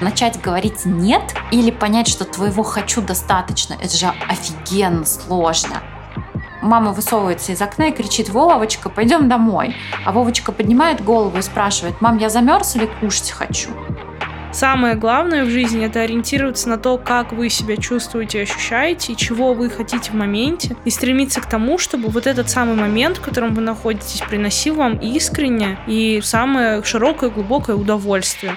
Начать говорить «нет» или понять, что твоего «хочу» достаточно, это же офигенно сложно. Мама высовывается из окна и кричит «Вовочка, пойдем домой». А Вовочка поднимает голову и спрашивает «Мам, я замерз или кушать хочу?» Самое главное в жизни это ориентироваться на то, как вы себя чувствуете, ощущаете, и чего вы хотите в моменте, и стремиться к тому, чтобы вот этот самый момент, в котором вы находитесь, приносил вам искренне и самое широкое, глубокое удовольствие.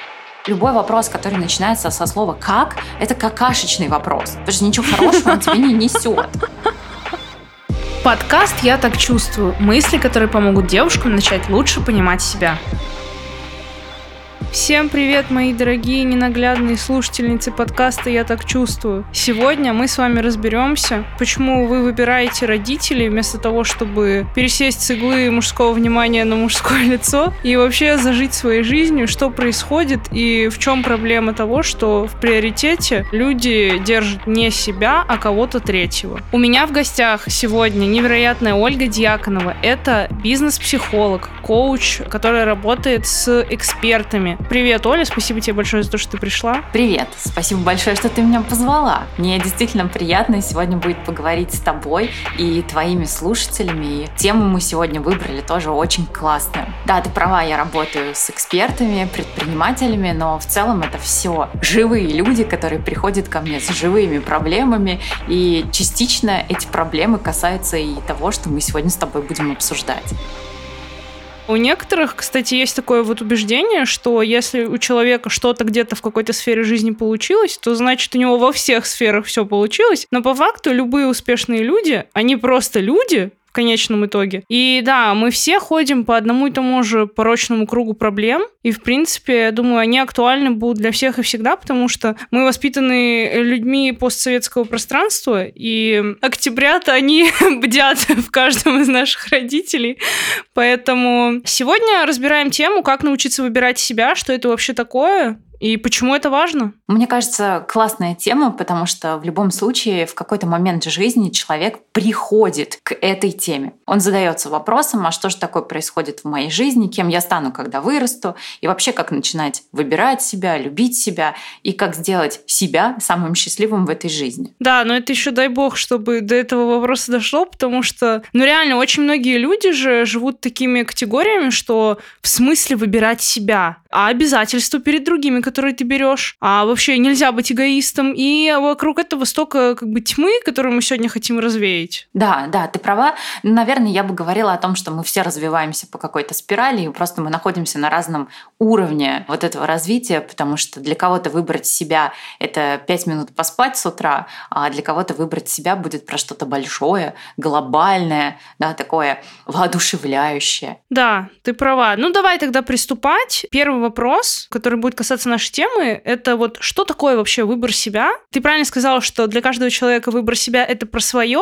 Любой вопрос, который начинается со слова «как», это какашечный вопрос, потому что ничего хорошего он тебе не несет. Подкаст «Я так чувствую» – мысли, которые помогут девушкам начать лучше понимать себя. Всем привет, мои дорогие ненаглядные слушательницы подкаста «Я так чувствую». Сегодня мы с вами разберемся, почему вы выбираете родителей вместо того, чтобы пересесть с иглы мужского внимания на мужское лицо и вообще зажить своей жизнью, что происходит и в чем проблема того, что в приоритете люди держат не себя, а кого-то третьего. У меня в гостях сегодня невероятная Ольга Дьяконова. Это бизнес-психолог, коуч, которая работает с экспертами, Привет, Оля, спасибо тебе большое за то, что ты пришла. Привет, спасибо большое, что ты меня позвала. Мне действительно приятно сегодня будет поговорить с тобой и твоими слушателями. И тему мы сегодня выбрали тоже очень классную. Да, ты права, я работаю с экспертами, предпринимателями, но в целом это все живые люди, которые приходят ко мне с живыми проблемами, и частично эти проблемы касаются и того, что мы сегодня с тобой будем обсуждать. У некоторых, кстати, есть такое вот убеждение, что если у человека что-то где-то в какой-то сфере жизни получилось, то значит у него во всех сферах все получилось. Но по факту любые успешные люди, они просто люди, конечном итоге. И да, мы все ходим по одному и тому же порочному кругу проблем, и, в принципе, я думаю, они актуальны будут для всех и всегда, потому что мы воспитаны людьми постсоветского пространства, и октябрят, они бдят в каждом из наших родителей. Поэтому сегодня разбираем тему, как научиться выбирать себя, что это вообще такое, и почему это важно? Мне кажется, классная тема, потому что в любом случае в какой-то момент жизни человек приходит к этой теме. Он задается вопросом, а что же такое происходит в моей жизни, кем я стану, когда вырасту, и вообще как начинать выбирать себя, любить себя, и как сделать себя самым счастливым в этой жизни. Да, но это еще дай бог, чтобы до этого вопроса дошло, потому что, ну реально, очень многие люди же живут такими категориями, что в смысле выбирать себя, а обязательства перед другими, которые ты берешь, а вообще нельзя быть эгоистом, и вокруг этого столько как бы тьмы, которую мы сегодня хотим развеять. Да, да, ты права. Наверное, я бы говорила о том, что мы все развиваемся по какой-то спирали, и просто мы находимся на разном уровне вот этого развития, потому что для кого-то выбрать себя — это пять минут поспать с утра, а для кого-то выбрать себя будет про что-то большое, глобальное, да, такое воодушевляющее. Да, ты права. Ну, давай тогда приступать. Первый вопрос, который будет касаться нашей темы, это вот что такое вообще выбор себя? Ты правильно сказала, что для каждого человека выбор себя — это про свое,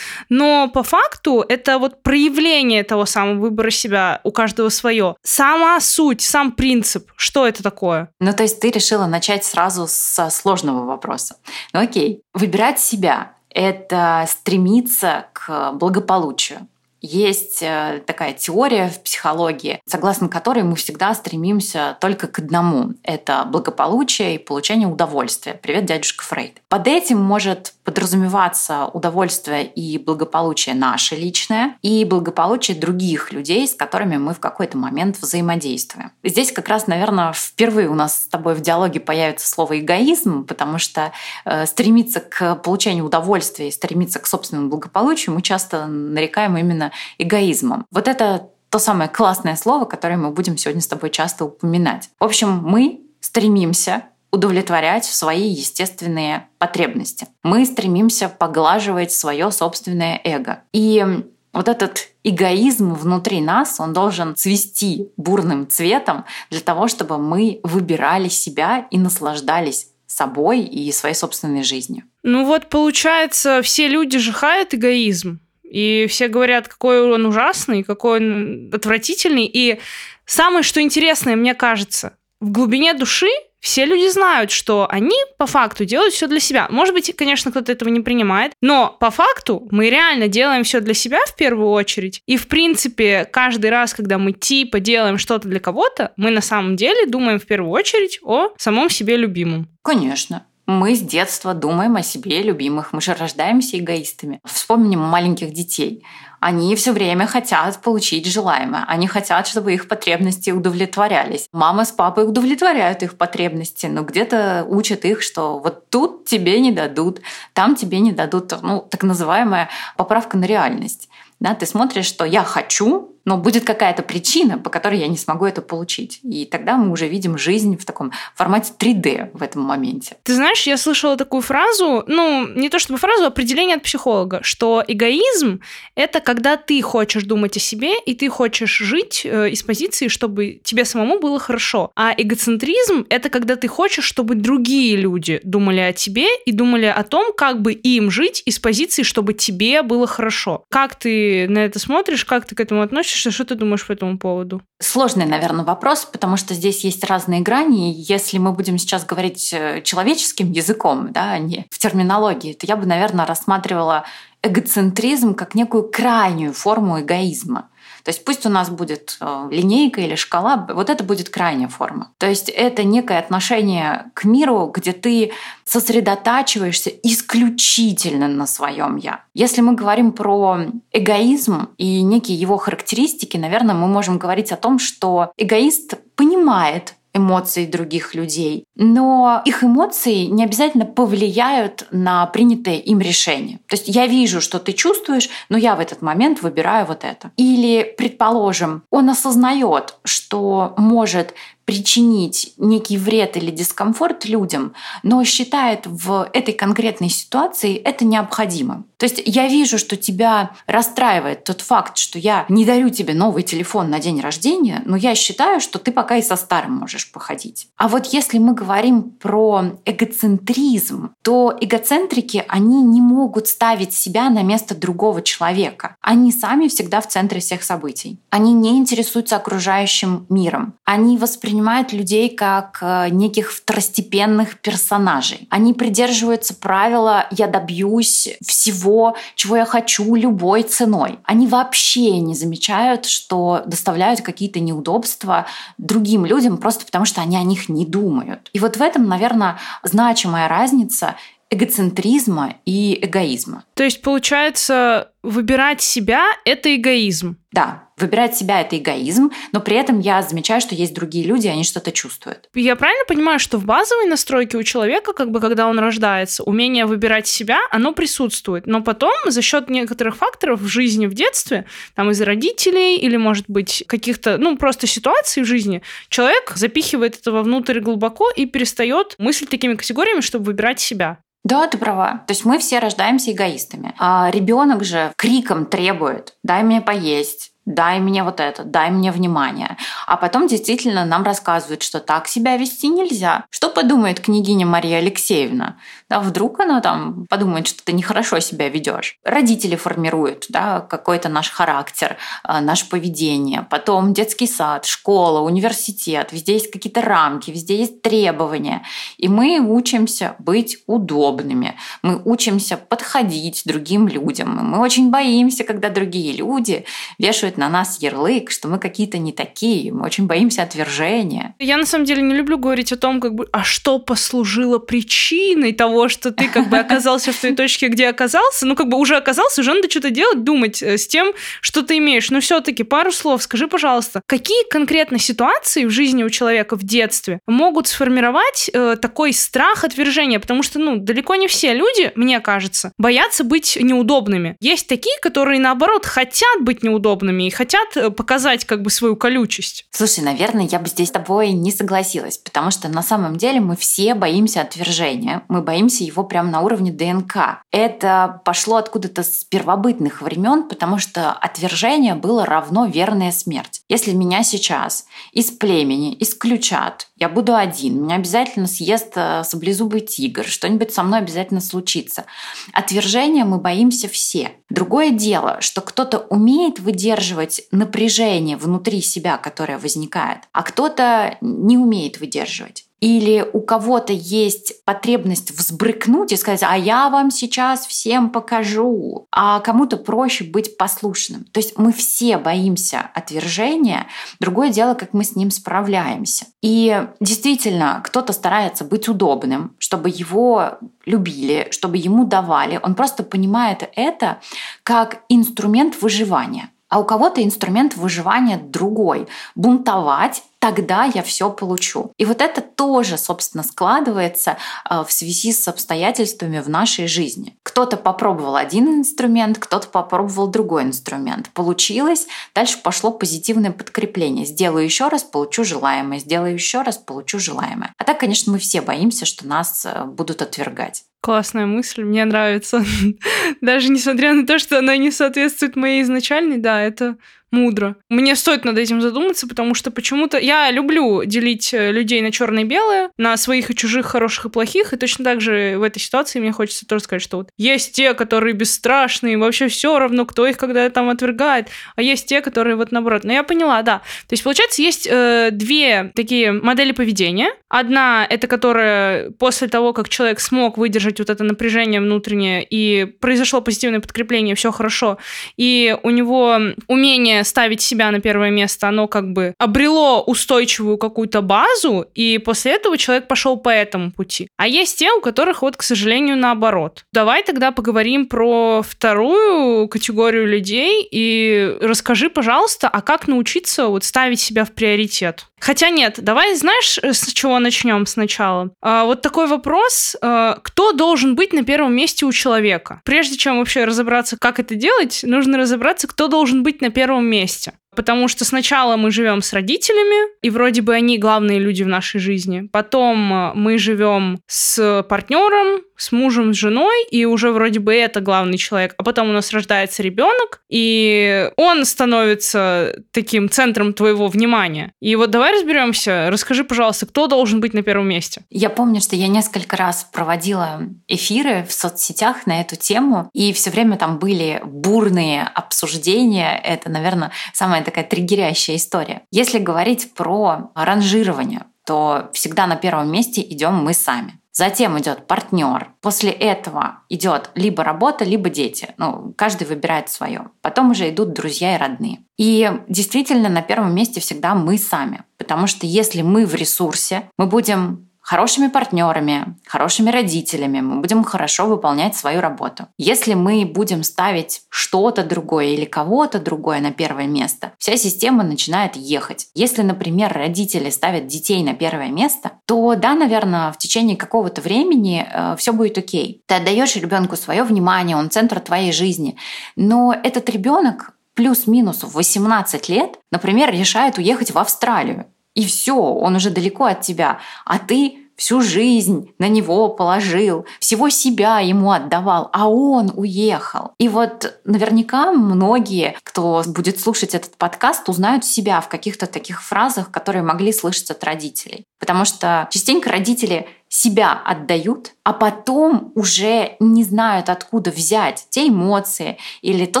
но по факту это вот проявление того самого выбора себя у каждого свое. Сама суть, сам принцип, что это такое? Ну, то есть ты решила начать сразу со сложного вопроса. Ну, окей. Выбирать себя — это стремиться к благополучию есть э, такая теория в психологии, согласно которой мы всегда стремимся только к одному. Это благополучие и получение удовольствия. Привет, дядюшка Фрейд. Под этим может подразумеваться удовольствие и благополучие наше личное, и благополучие других людей, с которыми мы в какой-то момент взаимодействуем. Здесь как раз, наверное, впервые у нас с тобой в диалоге появится слово эгоизм, потому что э, стремиться к получению удовольствия и стремиться к собственному благополучию мы часто нарекаем именно эгоизмом. Вот это то самое классное слово, которое мы будем сегодня с тобой часто упоминать. В общем, мы стремимся удовлетворять свои естественные потребности. Мы стремимся поглаживать свое собственное эго. И вот этот эгоизм внутри нас, он должен цвести бурным цветом для того, чтобы мы выбирали себя и наслаждались собой и своей собственной жизнью. Ну вот получается, все люди же хают эгоизм. И все говорят, какой он ужасный, какой он отвратительный. И самое, что интересное, мне кажется, в глубине души все люди знают, что они по факту делают все для себя. Может быть, конечно, кто-то этого не принимает, но по факту мы реально делаем все для себя в первую очередь. И, в принципе, каждый раз, когда мы типа делаем что-то для кого-то, мы на самом деле думаем в первую очередь о самом себе любимом. Конечно. Мы с детства думаем о себе любимых. Мы же рождаемся эгоистами. Вспомним маленьких детей. Они все время хотят получить желаемое. Они хотят, чтобы их потребности удовлетворялись. Мама с папой удовлетворяют их потребности, но где-то учат их, что вот тут тебе не дадут, там тебе не дадут, ну, так называемая поправка на реальность. Да, ты смотришь, что я хочу, но будет какая-то причина, по которой я не смогу это получить. И тогда мы уже видим жизнь в таком формате 3D в этом моменте. Ты знаешь, я слышала такую фразу, ну, не то чтобы фразу, а определение от психолога, что эгоизм — это когда ты хочешь думать о себе, и ты хочешь жить э, из позиции, чтобы тебе самому было хорошо. А эгоцентризм — это когда ты хочешь, чтобы другие люди думали о тебе и думали о том, как бы им жить из позиции, чтобы тебе было хорошо. Как ты на это смотришь, как ты к этому относишься? Что, что ты думаешь по этому поводу? Сложный, наверное, вопрос, потому что здесь есть разные грани. Если мы будем сейчас говорить э, человеческим языком, да, а не в терминологии, то я бы, наверное, рассматривала эгоцентризм как некую крайнюю форму эгоизма. То есть пусть у нас будет э, линейка или шкала, вот это будет крайняя форма. То есть это некое отношение к миру, где ты сосредотачиваешься исключительно на своем я. Если мы говорим про эгоизм и некие его характеристики, наверное, мы можем говорить о том, что эгоист понимает эмоций других людей. Но их эмоции не обязательно повлияют на принятое им решение. То есть я вижу, что ты чувствуешь, но я в этот момент выбираю вот это. Или, предположим, он осознает, что может причинить некий вред или дискомфорт людям, но считает в этой конкретной ситуации это необходимым. То есть я вижу, что тебя расстраивает тот факт, что я не дарю тебе новый телефон на день рождения, но я считаю, что ты пока и со старым можешь походить. А вот если мы говорим про эгоцентризм, то эгоцентрики, они не могут ставить себя на место другого человека. Они сами всегда в центре всех событий. Они не интересуются окружающим миром. Они воспринимают воспринимают людей как э, неких второстепенных персонажей. Они придерживаются правила «я добьюсь всего, чего я хочу, любой ценой». Они вообще не замечают, что доставляют какие-то неудобства другим людям просто потому, что они о них не думают. И вот в этом, наверное, значимая разница эгоцентризма и эгоизма. То есть, получается, выбирать себя — это эгоизм. Да, выбирать себя — это эгоизм, но при этом я замечаю, что есть другие люди, они что-то чувствуют. Я правильно понимаю, что в базовой настройке у человека, как бы когда он рождается, умение выбирать себя, оно присутствует, но потом за счет некоторых факторов в жизни, в детстве, там из родителей или, может быть, каких-то, ну, просто ситуаций в жизни, человек запихивает это вовнутрь глубоко и перестает мыслить такими категориями, чтобы выбирать себя. Да, ты права. То есть мы все рождаемся эгоистами. А ребенок же криком требует: дай мне поесть, дай мне вот это, дай мне внимание. А потом действительно нам рассказывают, что так себя вести нельзя. Что подумает княгиня Мария Алексеевна? Да, вдруг она там подумает, что ты нехорошо себя ведешь. Родители формируют да, какой-то наш характер, а, наше поведение. Потом детский сад, школа, университет. Везде есть какие-то рамки, везде есть требования. И мы учимся быть удобными. Мы учимся подходить другим людям. Мы очень боимся, когда другие люди вешают на нас ярлык, что мы какие-то не такие, мы очень боимся отвержения. Я на самом деле не люблю говорить о том, как бы, а что послужило причиной того, что ты как бы оказался в той точке, где оказался, ну как бы уже оказался, уже надо что-то делать, думать э, с тем, что ты имеешь. Но все-таки пару слов, скажи, пожалуйста, какие конкретно ситуации в жизни у человека в детстве могут сформировать э, такой страх отвержения? Потому что, ну, далеко не все люди, мне кажется, боятся быть неудобными. Есть такие, которые, наоборот, хотят быть неудобными хотят э, показать как бы свою колючесть. Слушай, наверное, я бы здесь с тобой не согласилась, потому что на самом деле мы все боимся отвержения, мы боимся его прямо на уровне ДНК. Это пошло откуда-то с первобытных времен, потому что отвержение было равно верная смерть. Если меня сейчас из племени исключат, я буду один, меня обязательно съест э, саблезубый тигр, что-нибудь со мной обязательно случится. Отвержения мы боимся все. Другое дело, что кто-то умеет выдерживать напряжение внутри себя, которое возникает, а кто-то не умеет выдерживать. или у кого-то есть потребность взбрыкнуть и сказать, а я вам сейчас всем покажу, а кому-то проще быть послушным. То есть мы все боимся отвержения, другое дело, как мы с ним справляемся. И действительно, кто-то старается быть удобным, чтобы его любили, чтобы ему давали. Он просто понимает это как инструмент выживания. А у кого-то инструмент выживания другой. Бунтовать тогда я все получу. И вот это тоже, собственно, складывается э, в связи с обстоятельствами в нашей жизни. Кто-то попробовал один инструмент, кто-то попробовал другой инструмент. Получилось, дальше пошло позитивное подкрепление. Сделаю еще раз, получу желаемое. Сделаю еще раз, получу желаемое. А так, конечно, мы все боимся, что нас э, будут отвергать. Классная мысль, мне нравится. Даже несмотря на то, что она не соответствует моей изначальной, да, это мудро. Мне стоит над этим задуматься, потому что почему-то я люблю делить э, людей на черное и белое, на своих и чужих, хороших и плохих, и точно так же в этой ситуации мне хочется тоже сказать, что вот есть те, которые бесстрашные, вообще все равно, кто их когда там отвергает, а есть те, которые вот наоборот. Но я поняла, да. То есть, получается, есть э, две такие модели поведения. Одна — это которая после того, как человек смог выдержать вот это напряжение внутреннее, и произошло позитивное подкрепление, все хорошо, и у него умение ставить себя на первое место, оно как бы обрело устойчивую какую-то базу, и после этого человек пошел по этому пути. А есть те, у которых вот, к сожалению, наоборот. Давай тогда поговорим про вторую категорию людей и расскажи, пожалуйста, а как научиться вот ставить себя в приоритет? Хотя нет, давай знаешь, с чего начнем сначала? А, вот такой вопрос. А, кто должен быть на первом месте у человека? Прежде чем вообще разобраться, как это делать, нужно разобраться, кто должен быть на первом месте. Потому что сначала мы живем с родителями, и вроде бы они главные люди в нашей жизни. Потом э, мы живем с партнером, с мужем, с женой, и уже вроде бы это главный человек. А потом у нас рождается ребенок, и он становится таким центром твоего внимания. И вот давай разберемся. Расскажи, пожалуйста, кто должен быть на первом месте? Я помню, что я несколько раз проводила эфиры в соцсетях на эту тему, и все время там были бурные обсуждения. Это, наверное, самая такая триггерящая история. Если говорить про ранжирование, то всегда на первом месте идем мы сами. Затем идет партнер. После этого идет либо работа, либо дети. Ну, каждый выбирает свое. Потом уже идут друзья и родные. И действительно на первом месте всегда мы сами. Потому что если мы в ресурсе, мы будем хорошими партнерами, хорошими родителями, мы будем хорошо выполнять свою работу. Если мы будем ставить что-то другое или кого-то другое на первое место, вся система начинает ехать. Если, например, родители ставят детей на первое место, то да, наверное, в течение какого-то времени э, все будет окей. Ты отдаешь ребенку свое внимание, он центр твоей жизни. Но этот ребенок плюс-минус в 18 лет, например, решает уехать в Австралию и все, он уже далеко от тебя, а ты всю жизнь на него положил, всего себя ему отдавал, а он уехал. И вот наверняка многие, кто будет слушать этот подкаст, узнают себя в каких-то таких фразах, которые могли слышать от родителей. Потому что частенько родители себя отдают, а потом уже не знают, откуда взять те эмоции или то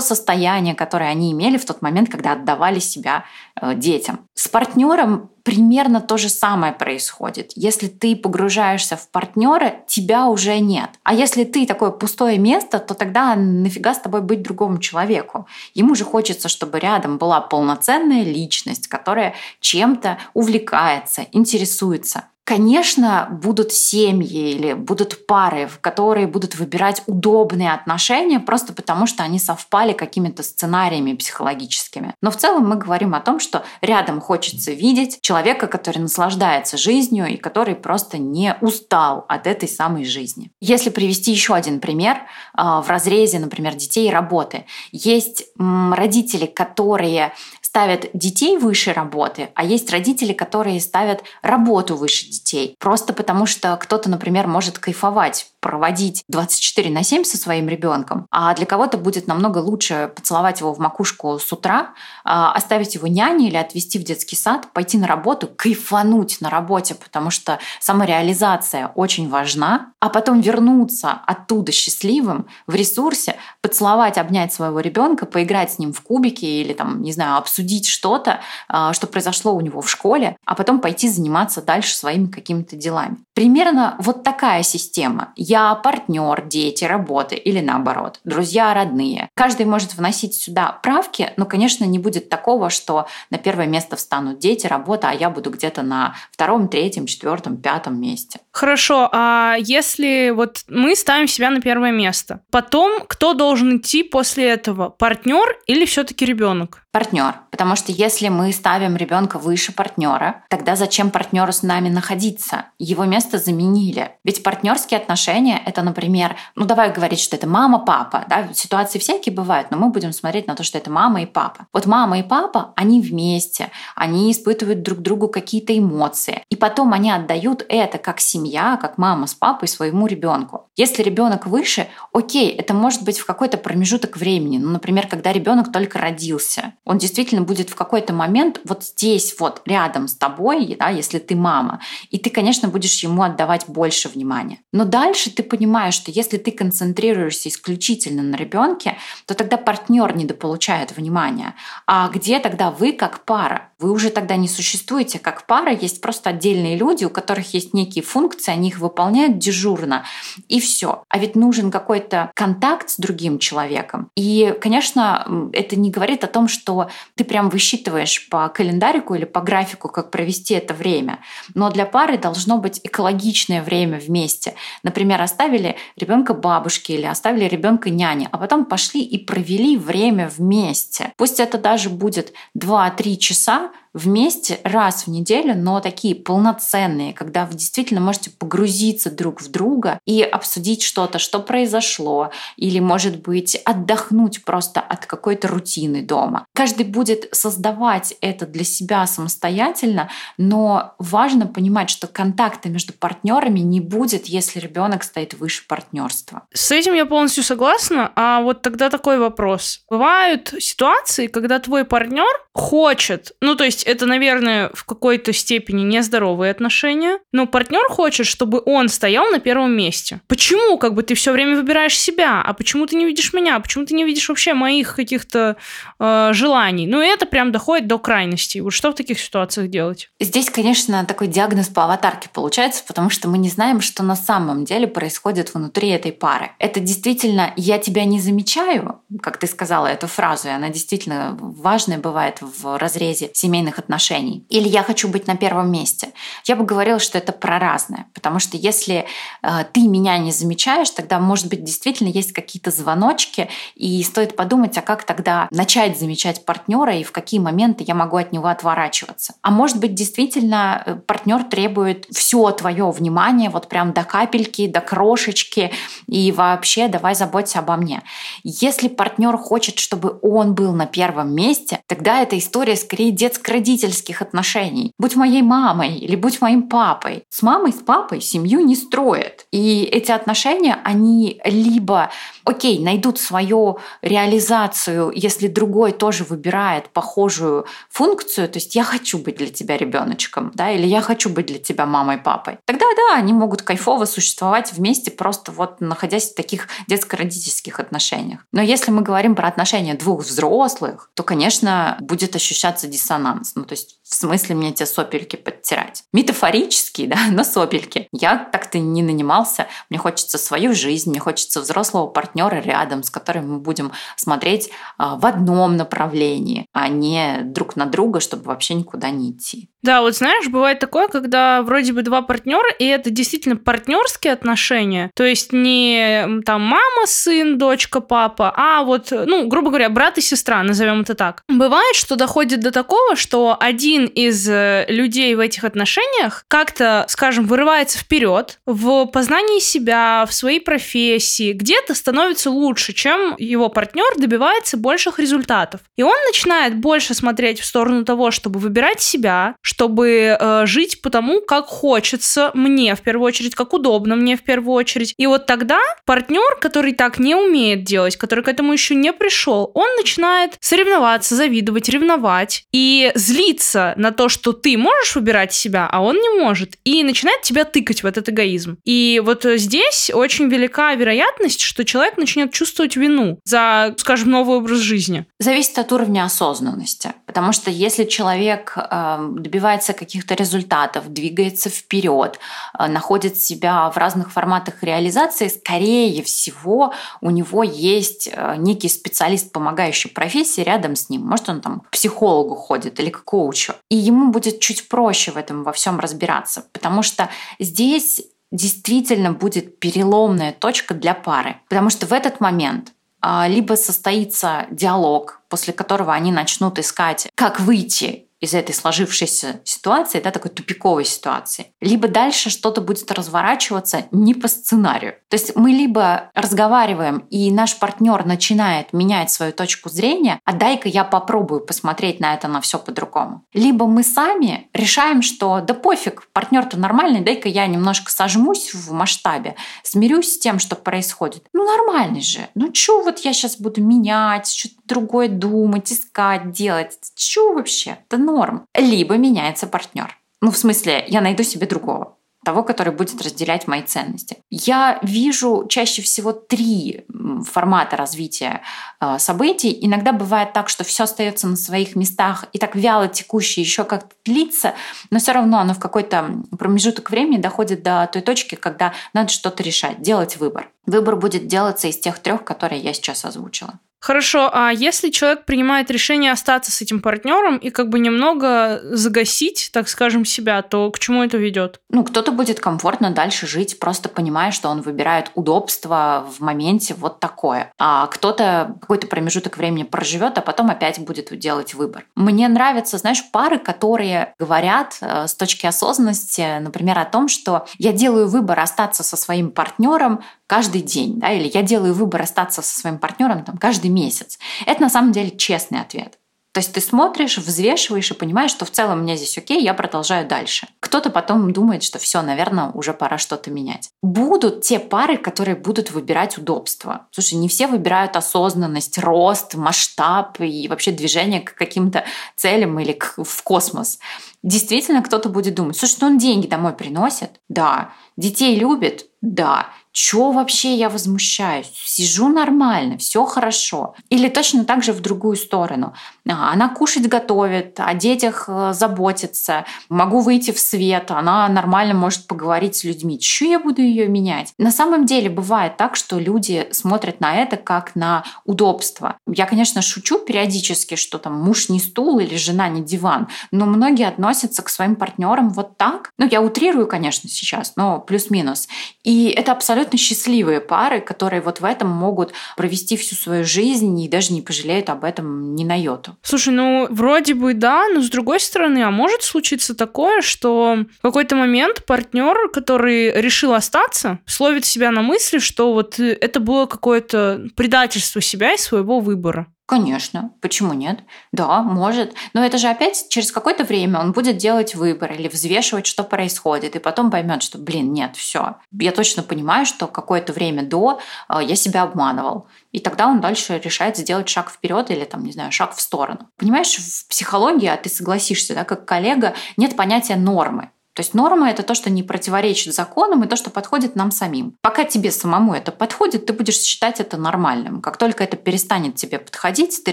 состояние, которое они имели в тот момент, когда отдавали себя э, детям. С партнером примерно то же самое происходит. Если ты погружаешься в партнера, тебя уже нет. А если ты такое пустое место, то тогда нафига с тобой быть другому человеку? Ему же хочется, чтобы рядом была полноценная личность, которая чем-то увлекается, интересуется. Конечно, будут семьи или будут пары, в которые будут выбирать удобные отношения просто потому, что они совпали какими-то сценариями психологическими. Но в целом мы говорим о том, что рядом хочется видеть человека, который наслаждается жизнью и который просто не устал от этой самой жизни. Если привести еще один пример а, в разрезе, например, детей и работы. Есть родители, которые ставят детей выше работы, а есть родители, которые ставят работу выше детей. Просто потому что кто-то, например, может кайфовать проводить 24 на 7 со своим ребенком, а для кого-то будет намного лучше поцеловать его в макушку с утра, а, оставить его няне или отвезти в детский сад, пойти на работу, кайфануть на работе, потому что самореализация очень важна, а потом вернуться оттуда счастливым в ресурсе, поцеловать, обнять своего ребенка, поиграть с ним в кубики или там, не знаю, обсудить что-то, а, что произошло у него в школе, а потом пойти заниматься дальше своими какими-то делами. Примерно вот такая система. Я партнер, дети, работы или наоборот, друзья, родные. Каждый может вносить сюда правки, но, конечно, не будет такого, что на первое место встанут дети, работа, а я буду где-то на втором, третьем, четвертом, пятом месте. Хорошо, а если вот мы ставим себя на первое место, потом кто должен идти после этого? Партнер или все-таки ребенок? Партнер. Потому что если мы ставим ребенка выше партнера, тогда зачем партнеру с нами находиться? Его место заменили. Ведь партнерские отношения это, например, ну давай говорить, что это мама, папа. Да? Ситуации всякие бывают, но мы будем смотреть на то, что это мама и папа. Вот мама и папа, они вместе, они испытывают друг другу какие-то эмоции. И потом они отдают это как семья, как мама с папой своему ребенку. Если ребенок выше, окей, это может быть в какой-то промежуток времени. Ну, например, когда ребенок только родился он действительно будет в какой-то момент вот здесь вот рядом с тобой, да, если ты мама, и ты, конечно, будешь ему отдавать больше внимания. Но дальше ты понимаешь, что если ты концентрируешься исключительно на ребенке, то тогда партнер недополучает внимания. А где тогда вы как пара? Вы уже тогда не существуете как пара, есть просто отдельные люди, у которых есть некие функции, они их выполняют дежурно, и все. А ведь нужен какой-то контакт с другим человеком. И, конечно, это не говорит о том, что ты прям высчитываешь по календарику или по графику, как провести это время. Но для пары должно быть экологичное время вместе. Например, оставили ребенка бабушки или оставили ребенка няне, а потом пошли и провели время вместе. Пусть это даже будет 2-3 часа, вместе раз в неделю, но такие полноценные, когда вы действительно можете погрузиться друг в друга и обсудить что-то, что произошло, или, может быть, отдохнуть просто от какой-то рутины дома. Каждый будет создавать это для себя самостоятельно, но важно понимать, что контакта между партнерами не будет, если ребенок стоит выше партнерства. С этим я полностью согласна. А вот тогда такой вопрос. Бывают ситуации, когда твой партнер хочет, ну то есть это, наверное, в какой-то степени нездоровые отношения, но партнер хочет, чтобы он стоял на первом месте. Почему, как бы, ты все время выбираешь себя, а почему ты не видишь меня, почему ты не видишь вообще моих каких-то э, желаний? Ну, это прям доходит до крайности. Вот что в таких ситуациях делать? Здесь, конечно, такой диагноз по аватарке получается, потому что мы не знаем, что на самом деле происходит внутри этой пары. Это действительно «я тебя не замечаю», как ты сказала эту фразу, и она действительно важная бывает в разрезе семейных отношений. Или я хочу быть на первом месте. Я бы говорила, что это про разное. Потому что если э, ты меня не замечаешь, тогда, может быть, действительно есть какие-то звоночки, и стоит подумать, а как тогда начать замечать партнера и в какие моменты я могу от него отворачиваться. А может быть, действительно э, партнер требует все твое внимание, вот прям до капельки, до крошечки, и вообще давай заботься обо мне. Если партнер хочет, чтобы он был на первом месте, тогда эта история скорее детско родительских отношений. Будь моей мамой или будь моим папой. С мамой, с папой семью не строят. И эти отношения, они либо, окей, найдут свою реализацию, если другой тоже выбирает похожую функцию, то есть я хочу быть для тебя ребеночком, да, или я хочу быть для тебя мамой, папой. Тогда да, они могут кайфово существовать вместе, просто вот находясь в таких детско-родительских отношениях. Но если мы говорим про отношения двух взрослых, то, конечно, будет ощущаться диссонанс. Ну, то есть в смысле мне те сопельки подтирать? Метафорически, да, но сопельки. Я так-то не нанимался. Мне хочется свою жизнь, мне хочется взрослого партнера рядом, с которым мы будем смотреть а, в одном направлении, а не друг на друга, чтобы вообще никуда не идти. Да, вот знаешь, бывает такое, когда вроде бы два партнера, и это действительно партнерские отношения, то есть не там мама, сын, дочка, папа, а вот, ну, грубо говоря, брат и сестра, назовем это так. Бывает, что доходит до такого, что один из э, людей в этих отношениях как-то, скажем, вырывается вперед в познании себя, в своей профессии, где-то становится лучше, чем его партнер добивается больших результатов. И он начинает больше смотреть в сторону того, чтобы выбирать себя, чтобы э, жить по тому, как хочется мне в первую очередь, как удобно мне в первую очередь. И вот тогда партнер, который так не умеет делать, который к этому еще не пришел, он начинает соревноваться, завидовать, ревновать и злится на то, что ты можешь выбирать себя, а он не может, и начинает тебя тыкать в этот эгоизм. И вот здесь очень велика вероятность, что человек начнет чувствовать вину за, скажем, новый образ жизни. Зависит от уровня осознанности. Потому что если человек э, добивается каких-то результатов, двигается вперед, э, находит себя в разных форматах реализации, скорее всего, у него есть э, некий специалист, помогающий профессии рядом с ним. Может, он там к психологу ходит или к коучу. И ему будет чуть проще в этом во всем разбираться. Потому что здесь действительно будет переломная точка для пары. Потому что в этот момент а, либо состоится диалог, после которого они начнут искать, как выйти из этой сложившейся ситуации, да, такой тупиковой ситуации. Либо дальше что-то будет разворачиваться не по сценарию. То есть мы либо разговариваем, и наш партнер начинает менять свою точку зрения, а дай-ка я попробую посмотреть на это на все по-другому. Либо мы сами решаем, что да пофиг, партнер-то нормальный, дай-ка я немножко сожмусь в масштабе, смирюсь с тем, что происходит. Ну нормальный же. Ну что вот я сейчас буду менять, что-то другое думать, искать, делать. Что вообще? Да норм. Либо меняется партнер. Ну, в смысле, я найду себе другого того, который будет разделять мои ценности. Я вижу чаще всего три формата развития э, событий. Иногда бывает так, что все остается на своих местах и так вяло текущее еще как-то длится, но все равно оно в какой-то промежуток времени доходит до той точки, когда надо что-то решать, делать выбор. Выбор будет делаться из тех трех, которые я сейчас озвучила. Хорошо, а если человек принимает решение остаться с этим партнером и как бы немного загасить, так скажем, себя, то к чему это ведет? Ну, кто-то будет комфортно дальше жить, просто понимая, что он выбирает удобство в моменте вот такое. А кто-то какой-то промежуток времени проживет, а потом опять будет делать выбор. Мне нравятся, знаешь, пары, которые говорят э, с точки осознанности, например, о том, что я делаю выбор остаться со своим партнером каждый день, да, или я делаю выбор остаться со своим партнером там каждый месяц. Это на самом деле честный ответ. То есть ты смотришь, взвешиваешь и понимаешь, что в целом мне здесь окей, я продолжаю дальше. Кто-то потом думает, что все, наверное, уже пора что-то менять. Будут те пары, которые будут выбирать удобство. Слушай, не все выбирают осознанность, рост, масштаб и вообще движение к каким-то целям или к, в космос. Действительно, кто-то будет думать, слушай, что он деньги домой приносит? Да. Детей любит? Да. Чё вообще я возмущаюсь? Сижу нормально, все хорошо. Или точно так же в другую сторону. А, она кушать готовит, о детях э, заботится, могу выйти в свет, она нормально может поговорить с людьми. Чё я буду ее менять? На самом деле бывает так, что люди смотрят на это как на удобство. Я, конечно, шучу периодически, что там муж не стул или жена не диван, но многие относятся к своим партнерам вот так. Ну, я утрирую, конечно, сейчас, но плюс-минус. И это абсолютно счастливые пары, которые вот в этом могут провести всю свою жизнь и даже не пожалеют об этом ни на йоту. Слушай, ну вроде бы да, но с другой стороны, а может случиться такое, что в какой-то момент партнер, который решил остаться, словит себя на мысли, что вот это было какое-то предательство себя и своего выбора. Конечно, почему нет? Да, может. Но это же опять через какое-то время он будет делать выбор или взвешивать, что происходит, и потом поймет, что, блин, нет, все. Я точно понимаю, что какое-то время до э, я себя обманывал. И тогда он дальше решает сделать шаг вперед или, там, не знаю, шаг в сторону. Понимаешь, в психологии, а ты согласишься, да, как коллега, нет понятия нормы. То есть норма — это то, что не противоречит законам и то, что подходит нам самим. Пока тебе самому это подходит, ты будешь считать это нормальным. Как только это перестанет тебе подходить, ты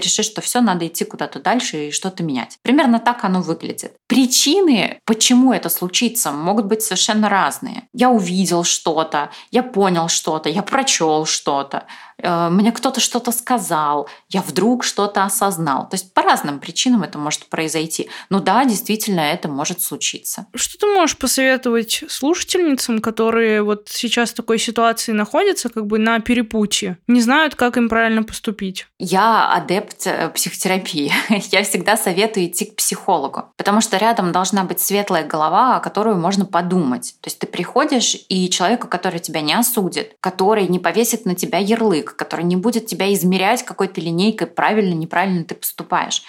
решишь, что все, надо идти куда-то дальше и что-то менять. Примерно так оно выглядит. Причины, почему это случится, могут быть совершенно разные. Я увидел что-то, я понял что-то, я прочел что-то. Э, мне кто-то что-то сказал, я вдруг что-то осознал. То есть по разным причинам это может произойти. Ну да, действительно, это может случиться. Что ты можешь посоветовать слушательницам, которые вот сейчас в такой ситуации находятся, как бы на перепутье, не знают, как им правильно поступить? Я адепт э, психотерапии. Я всегда советую идти к психологу, потому что рядом должна быть светлая голова, о которую можно подумать. То есть ты приходишь, и человеку, который тебя не осудит, который не повесит на тебя ярлык, язык, который не будет тебя измерять какой-то линейкой, правильно, неправильно ты поступаешь.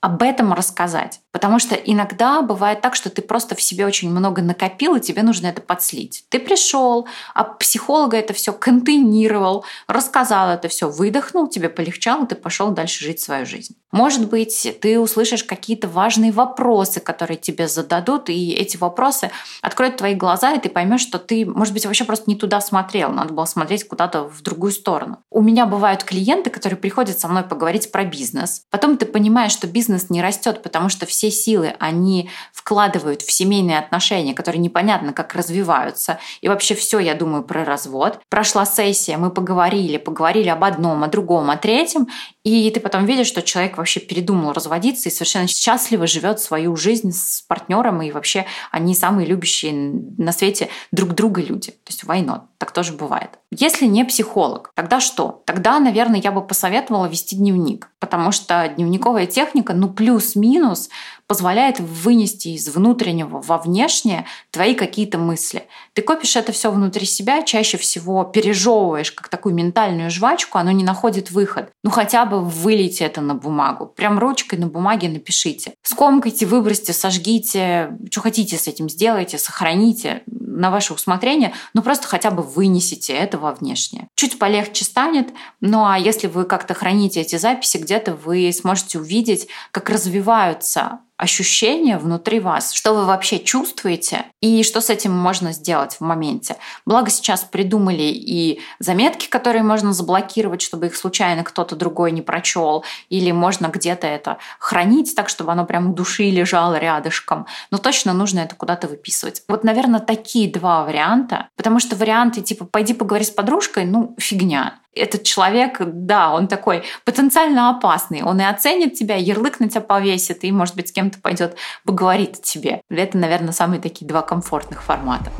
Об этом рассказать. Потому что иногда бывает так, что ты просто в себе очень много накопил, и тебе нужно это подслить. Ты пришел, а психолога это все контейнировал, рассказал это все, выдохнул, тебе полегчало, ты пошел дальше жить свою жизнь. Может быть, ты услышишь какие-то важные вопросы, которые тебе зададут, и эти вопросы откроют твои глаза, и ты поймешь, что ты, может быть, вообще просто не туда смотрел, надо было смотреть куда-то в другую сторону. У меня бывают клиенты, которые приходят со мной поговорить про бизнес. Потом ты понимаешь, что бизнес не растет, потому что все силы они вкладывают в семейные отношения, которые непонятно как развиваются. И вообще все, я думаю, про развод. Прошла сессия, мы поговорили, поговорили об одном, о другом, о третьем, и ты потом видишь, что человек вообще передумал разводиться и совершенно счастливо живет свою жизнь с партнером, и вообще они самые любящие на свете друг друга люди. То есть война. Так тоже бывает. Если не психолог, тогда что? Тогда, наверное, я бы посоветовала вести дневник, потому что дневниковая техника, ну плюс-минус, позволяет вынести из внутреннего во внешнее твои какие-то мысли. Ты копишь это все внутри себя, чаще всего пережевываешь как такую ментальную жвачку, оно не находит выход. Ну хотя бы вылейте это на бумагу. Прям ручкой на бумаге напишите. Скомкайте, выбросьте, сожгите, что хотите с этим сделайте, сохраните на ваше усмотрение, но просто хотя бы вынесите это во внешнее. Чуть полегче станет, ну а если вы как-то храните эти записи, где-то вы сможете увидеть, как развиваются ощущения внутри вас, что вы вообще чувствуете и что с этим можно сделать в моменте. Благо сейчас придумали и заметки, которые можно заблокировать, чтобы их случайно кто-то другой не прочел, или можно где-то это хранить так, чтобы оно прям души лежало рядышком. Но точно нужно это куда-то выписывать. Вот, наверное, такие два варианта, потому что варианты типа «пойди поговори с подружкой», ну, фигня этот человек, да, он такой потенциально опасный. Он и оценит тебя, ярлык на тебя повесит, и, может быть, с кем-то пойдет поговорит о тебе. Это, наверное, самые такие два комфортных формата.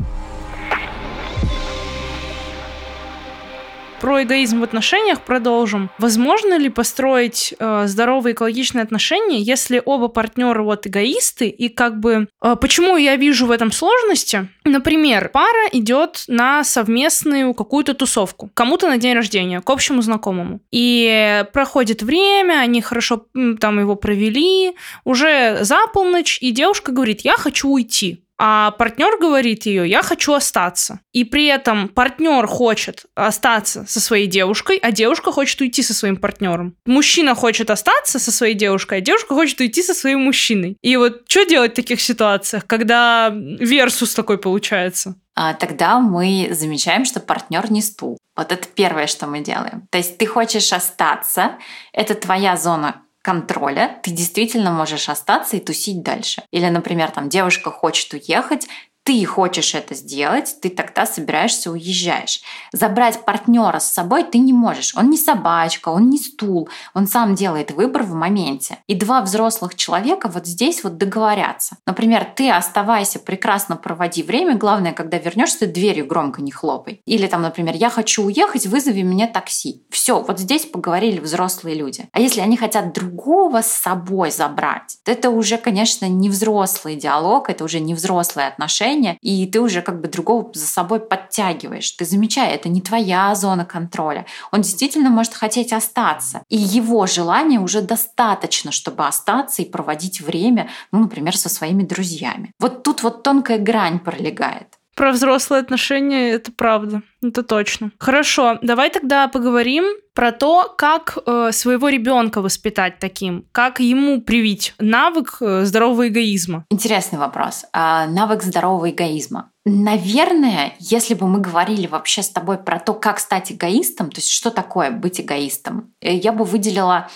Про эгоизм в отношениях продолжим. Возможно ли построить э, здоровые экологичные отношения, если оба партнера вот эгоисты и как бы э, почему я вижу в этом сложности? Например, пара идет на совместную какую-то тусовку, кому-то на день рождения, к общему знакомому, и проходит время, они хорошо там его провели, уже за полночь, и девушка говорит, я хочу уйти а партнер говорит ее, я хочу остаться. И при этом партнер хочет остаться со своей девушкой, а девушка хочет уйти со своим партнером. Мужчина хочет остаться со своей девушкой, а девушка хочет уйти со своим мужчиной. И вот что делать в таких ситуациях, когда версус такой получается? А тогда мы замечаем, что партнер не стул. Вот это первое, что мы делаем. То есть ты хочешь остаться, это твоя зона контроля ты действительно можешь остаться и тусить дальше. Или, например, там девушка хочет уехать, ты хочешь это сделать, ты тогда собираешься уезжаешь. Забрать партнера с собой ты не можешь. Он не собачка, он не стул, он сам делает выбор в моменте. И два взрослых человека вот здесь вот договорятся. Например, ты оставайся, прекрасно проводи время, главное, когда вернешься, дверью громко не хлопай. Или там, например, я хочу уехать, вызови мне такси. Все, вот здесь поговорили взрослые люди. А если они хотят другого с собой забрать, это уже, конечно, не взрослый диалог, это уже не взрослые отношения, отношения, и ты уже как бы другого за собой подтягиваешь. Ты замечаешь, это не твоя зона контроля. Он действительно может хотеть остаться. И его желания уже достаточно, чтобы остаться и проводить время, ну, например, со своими друзьями. Вот тут вот тонкая грань пролегает. Про взрослые отношения это правда, это точно. Хорошо, давай тогда поговорим про то, как э, своего ребенка воспитать таким, как ему привить навык э, здорового эгоизма. Интересный вопрос. А, навык здорового эгоизма. Наверное, если бы мы говорили вообще с тобой про то, как стать эгоистом, то есть что такое быть эгоистом, э, я бы выделила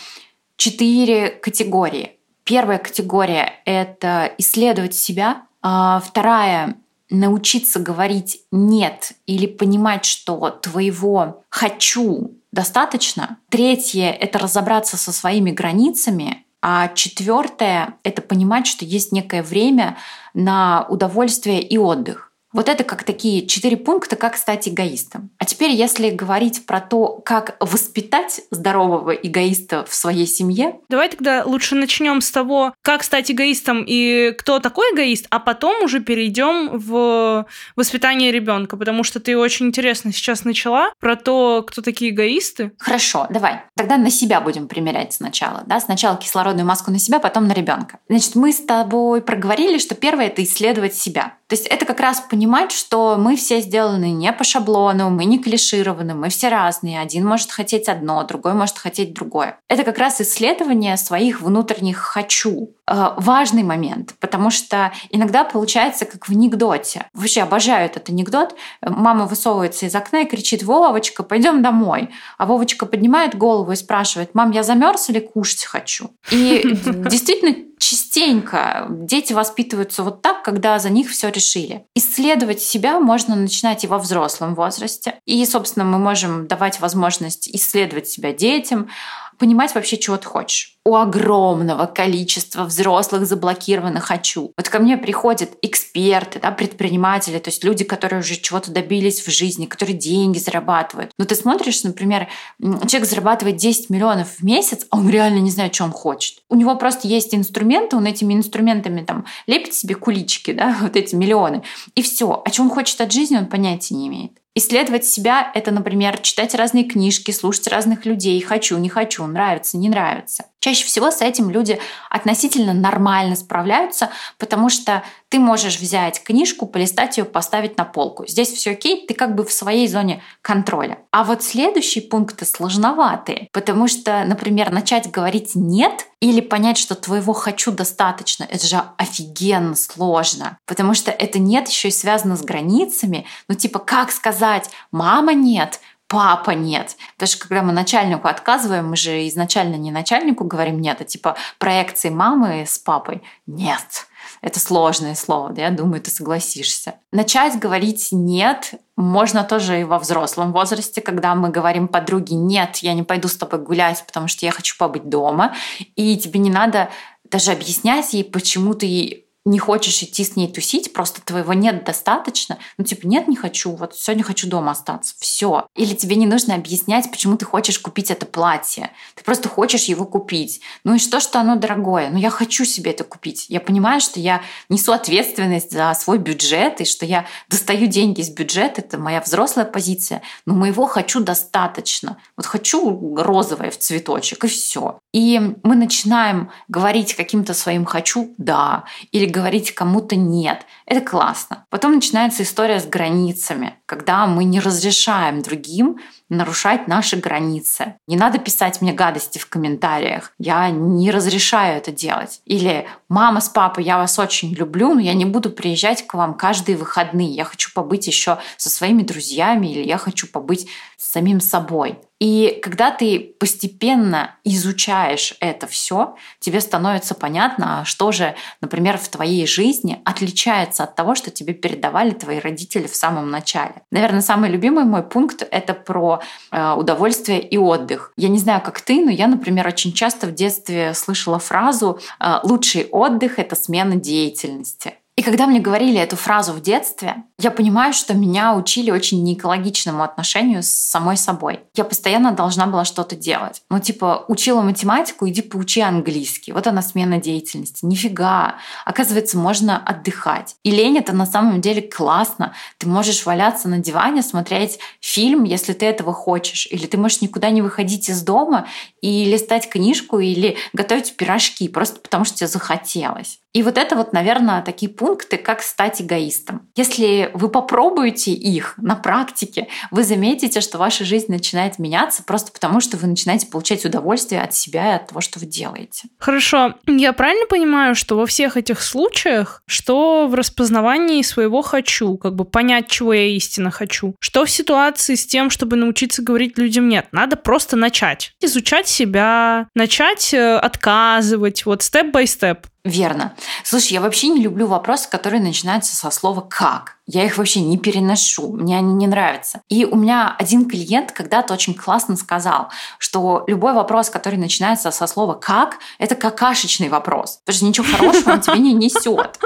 четыре категории. Первая категория — это исследовать себя. А вторая научиться говорить «нет» или понимать, что твоего «хочу» достаточно. Третье — это разобраться со своими границами. А четвертое — это понимать, что есть некое время на удовольствие и отдых. Вот это как такие четыре пункта, как стать эгоистом. А теперь, если говорить про то, как воспитать здорового эгоиста в своей семье. Давай тогда лучше начнем с того, как стать эгоистом и кто такой эгоист, а потом уже перейдем в воспитание ребенка, потому что ты очень интересно сейчас начала про то, кто такие эгоисты. Хорошо, давай. Тогда на себя будем примерять сначала. Да? Сначала кислородную маску на себя, потом на ребенка. Значит, мы с тобой проговорили, что первое это исследовать себя. То есть это как раз понимать, что мы все сделаны не по шаблону, мы не клишированы, мы все разные. Один может хотеть одно, другой может хотеть другое. Это как раз исследование своих внутренних «хочу». Э, важный момент, потому что иногда получается как в анекдоте. Вообще обожаю этот анекдот. Мама высовывается из окна и кричит «Вовочка, пойдем домой». А Вовочка поднимает голову и спрашивает «Мам, я замерз или кушать хочу?» И действительно частенько дети воспитываются вот так, когда за них все решили. Исследовать себя можно начинать и во взрослом возрасте. И, собственно, мы можем давать возможность исследовать себя детям, понимать вообще, чего ты хочешь. У огромного количества взрослых заблокированных «хочу». Вот ко мне приходят эксперты, да, предприниматели, то есть люди, которые уже чего-то добились в жизни, которые деньги зарабатывают. Но ты смотришь, например, человек зарабатывает 10 миллионов в месяц, а он реально не знает, что он хочет. У него просто есть инструменты, он этими инструментами там лепит себе кулички, да, вот эти миллионы, и все. А что он хочет от жизни, он понятия не имеет. Исследовать себя — это, например, читать разные книжки, слушать разных людей, хочу, не хочу, нравится, не нравится. Чаще всего с этим люди относительно нормально справляются, потому что ты можешь взять книжку, полистать ее, поставить на полку. Здесь все окей, ты как бы в своей зоне контроля. А вот следующие пункты сложноватые, потому что, например, начать говорить «нет» или понять, что твоего «хочу» достаточно, это же офигенно сложно, потому что это «нет» еще и связано с границами. Ну типа, как сказать «мама нет», папа нет. Потому что когда мы начальнику отказываем, мы же изначально не начальнику говорим нет, а типа проекции мамы с папой нет. Это сложное слово, да, я думаю, ты согласишься. Начать говорить «нет» можно тоже и во взрослом возрасте, когда мы говорим подруге «нет, я не пойду с тобой гулять, потому что я хочу побыть дома», и тебе не надо даже объяснять ей, почему ты не хочешь идти с ней тусить, просто твоего нет достаточно, ну типа нет, не хочу, вот сегодня хочу дома остаться, все. Или тебе не нужно объяснять, почему ты хочешь купить это платье, ты просто хочешь его купить. Ну и что, что оно дорогое? Ну я хочу себе это купить. Я понимаю, что я несу ответственность за свой бюджет и что я достаю деньги из бюджета, это моя взрослая позиция, но моего хочу достаточно. Вот хочу розовое в цветочек и все. И мы начинаем говорить каким-то своим хочу, да, или говорить кому-то нет. Это классно. Потом начинается история с границами, когда мы не разрешаем другим нарушать наши границы. Не надо писать мне гадости в комментариях. Я не разрешаю это делать. Или «Мама с папой, я вас очень люблю, но я не буду приезжать к вам каждые выходные. Я хочу побыть еще со своими друзьями или я хочу побыть с самим собой». И когда ты постепенно изучаешь это все, тебе становится понятно, что же, например, в твоей жизни отличается от того, что тебе передавали твои родители в самом начале. Наверное, самый любимый мой пункт — это про э, удовольствие и отдых. Я не знаю, как ты, но я, например, очень часто в детстве слышала фразу э, «лучший отдых — это смена деятельности». И когда мне говорили эту фразу в детстве, я понимаю, что меня учили очень неэкологичному отношению с самой собой. Я постоянно должна была что-то делать. Ну, типа, учила математику, иди поучи английский. Вот она смена деятельности. Нифига. Оказывается, можно отдыхать. И лень — это на самом деле классно. Ты можешь валяться на диване, смотреть фильм, если ты этого хочешь. Или ты можешь никуда не выходить из дома и листать книжку или готовить пирожки, просто потому что тебе захотелось. И вот это вот, наверное, такие пункты, как стать эгоистом. Если вы попробуете их на практике, вы заметите, что ваша жизнь начинает меняться просто потому, что вы начинаете получать удовольствие от себя и от того, что вы делаете. Хорошо. Я правильно понимаю, что во всех этих случаях, что в распознавании своего «хочу», как бы понять, чего я истинно хочу, что в ситуации с тем, чтобы научиться говорить людям «нет», надо просто начать. Изучать себя, начать э, отказывать, вот степ-бай-степ. Верно. Слушай, я вообще не люблю вопросы, которые начинаются со слова «как». Я их вообще не переношу, мне они не нравятся. И у меня один клиент когда-то очень классно сказал, что любой вопрос, который начинается со слова «как», это какашечный вопрос, потому что ничего хорошего он тебе не несет.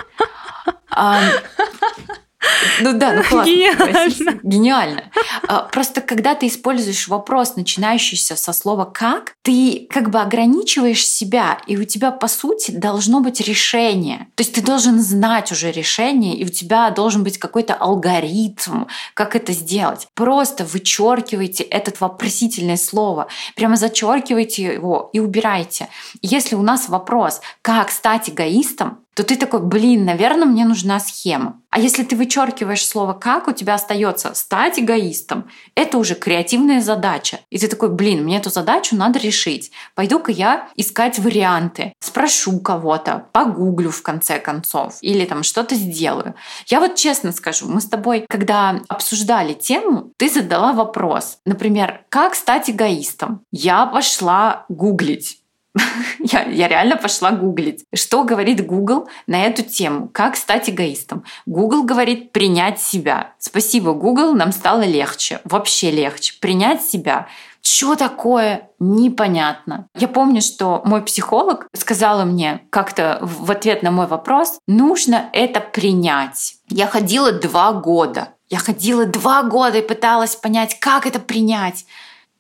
Ну да, ну классно. Гениально. Гениально. А, просто когда ты используешь вопрос, начинающийся со слова «как», ты как бы ограничиваешь себя, и у тебя, по сути, должно быть решение. То есть ты должен знать уже решение, и у тебя должен быть какой-то алгоритм, как это сделать. Просто вычеркивайте это вопросительное слово, прямо зачеркивайте его и убирайте. Если у нас вопрос «как стать эгоистом?», то ты такой, блин, наверное, мне нужна схема. А если ты вычеркиваешь слово «как», у тебя остается стать эгоистом. Это уже креативная задача. И ты такой, блин, мне эту задачу надо решить. Пойду-ка я искать варианты. Спрошу кого-то, погуглю в конце концов. Или там что-то сделаю. Я вот честно скажу, мы с тобой, когда обсуждали тему, ты задала вопрос. Например, как стать эгоистом? Я пошла гуглить я, я реально пошла гуглить. Что говорит Google на эту тему? Как стать эгоистом? Google говорит принять себя. Спасибо, Google, нам стало легче. Вообще легче. Принять себя. Что такое? Непонятно. Я помню, что мой психолог сказала мне как-то в ответ на мой вопрос, нужно это принять. Я ходила два года. Я ходила два года и пыталась понять, как это принять